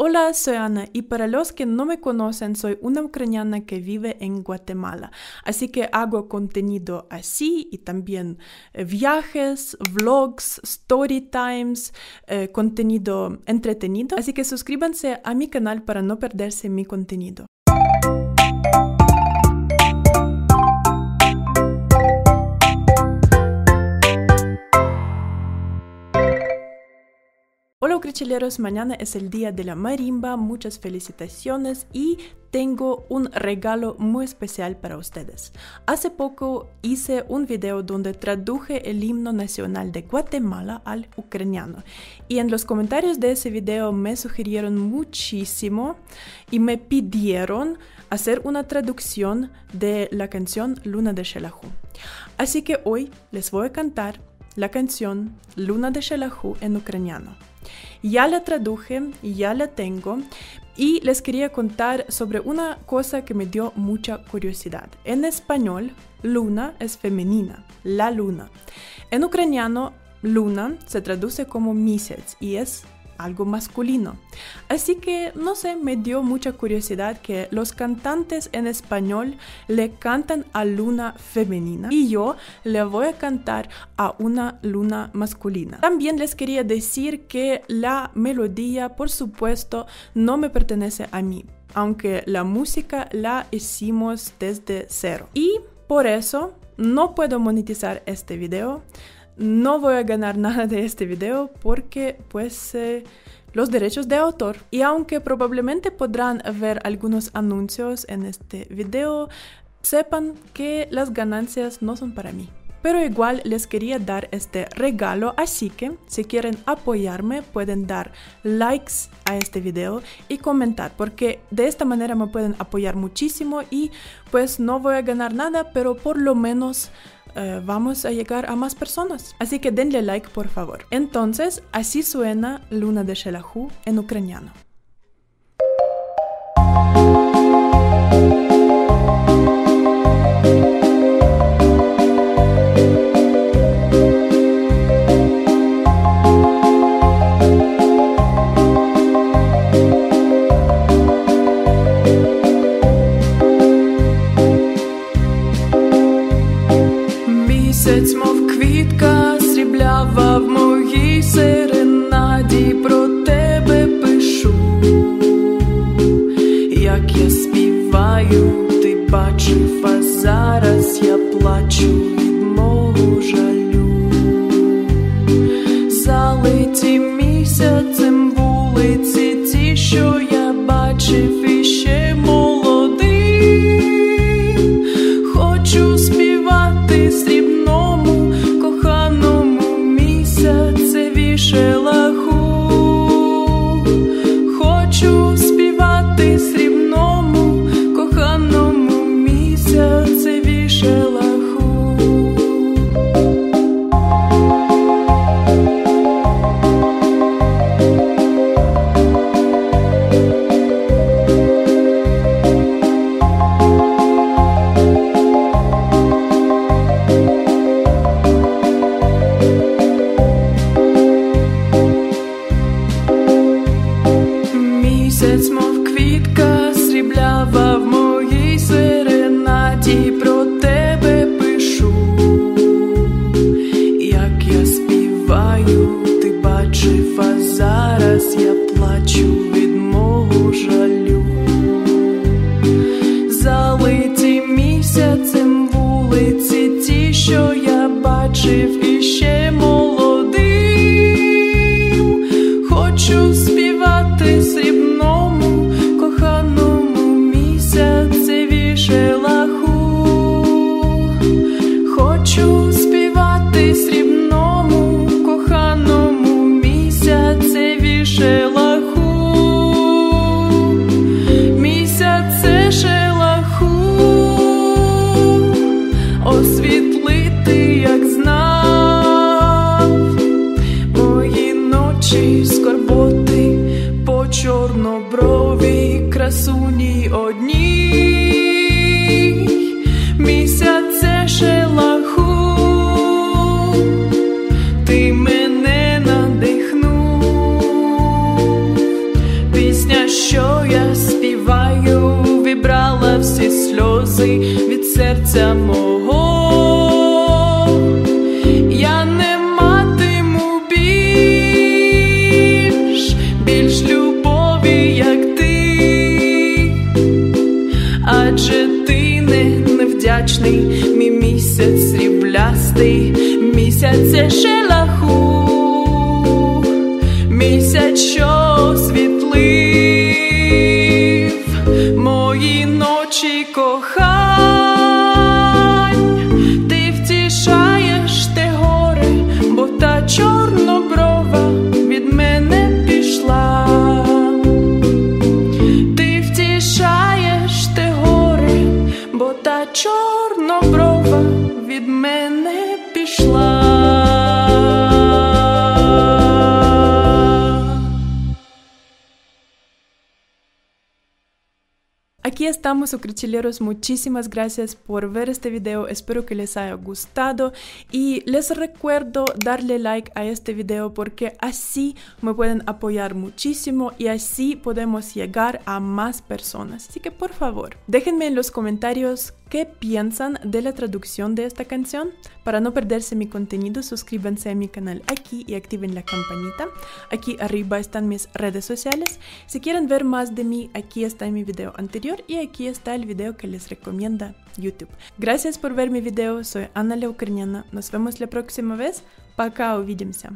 Hola, soy Ana y para los que no me conocen, soy una ucraniana que vive en Guatemala. Así que hago contenido así y también eh, viajes, vlogs, story times, eh, contenido entretenido. Así que suscríbanse a mi canal para no perderse mi contenido. Ucrichileros, mañana es el día de la marimba, muchas felicitaciones y tengo un regalo muy especial para ustedes. Hace poco hice un video donde traduje el himno nacional de Guatemala al ucraniano y en los comentarios de ese video me sugirieron muchísimo y me pidieron hacer una traducción de la canción Luna de Shelahu. Así que hoy les voy a cantar la canción Luna de Shelahu en ucraniano. Ya la traduje, ya la tengo y les quería contar sobre una cosa que me dio mucha curiosidad. En español, luna es femenina, la luna. En ucraniano, luna se traduce como misec y es algo masculino. Así que, no sé, me dio mucha curiosidad que los cantantes en español le cantan a luna femenina y yo le voy a cantar a una luna masculina. También les quería decir que la melodía, por supuesto, no me pertenece a mí, aunque la música la hicimos desde cero. Y por eso no puedo monetizar este video no voy a ganar nada de este video porque pues eh, los derechos de autor. Y aunque probablemente podrán ver algunos anuncios en este video, sepan que las ganancias no son para mí. Pero igual les quería dar este regalo, así que si quieren apoyarme pueden dar likes a este video y comentar, porque de esta manera me pueden apoyar muchísimo y pues no voy a ganar nada, pero por lo menos eh, vamos a llegar a más personas. Así que denle like por favor. Entonces, así suena Luna de Shelahu en ucraniano. team Халява в моїй серенаті про тебе пишу, як я співаю, ти бачив, а зараз я плачу від мого жалю, залиті місяцем вулиці, ті, що я бачив. Красуні одній, місяце шелаху, ти мене надихнув, пісня, що я співаю, вібрала всі сльози від серця мого. Невдячний, мій місяць сріблястий, місяць шелаху, місяць, що світлив 10 estamos, Ucrichileros. Muchísimas gracias por ver este video. Espero que les haya gustado. Y les recuerdo darle like a este video porque así me pueden apoyar muchísimo y así podemos llegar a más personas. Así que por favor, déjenme en los comentarios qué piensan de la traducción de esta canción. Para no perderse mi contenido, suscríbanse a mi canal aquí y activen la campanita. Aquí arriba están mis redes sociales. Si quieren ver más de mí, aquí está mi video anterior y aquí está el video que les recomienda YouTube. Gracias por ver mi video, soy Anna Leukarniana. Nos vemos la próxima vez. Пока, увидимся.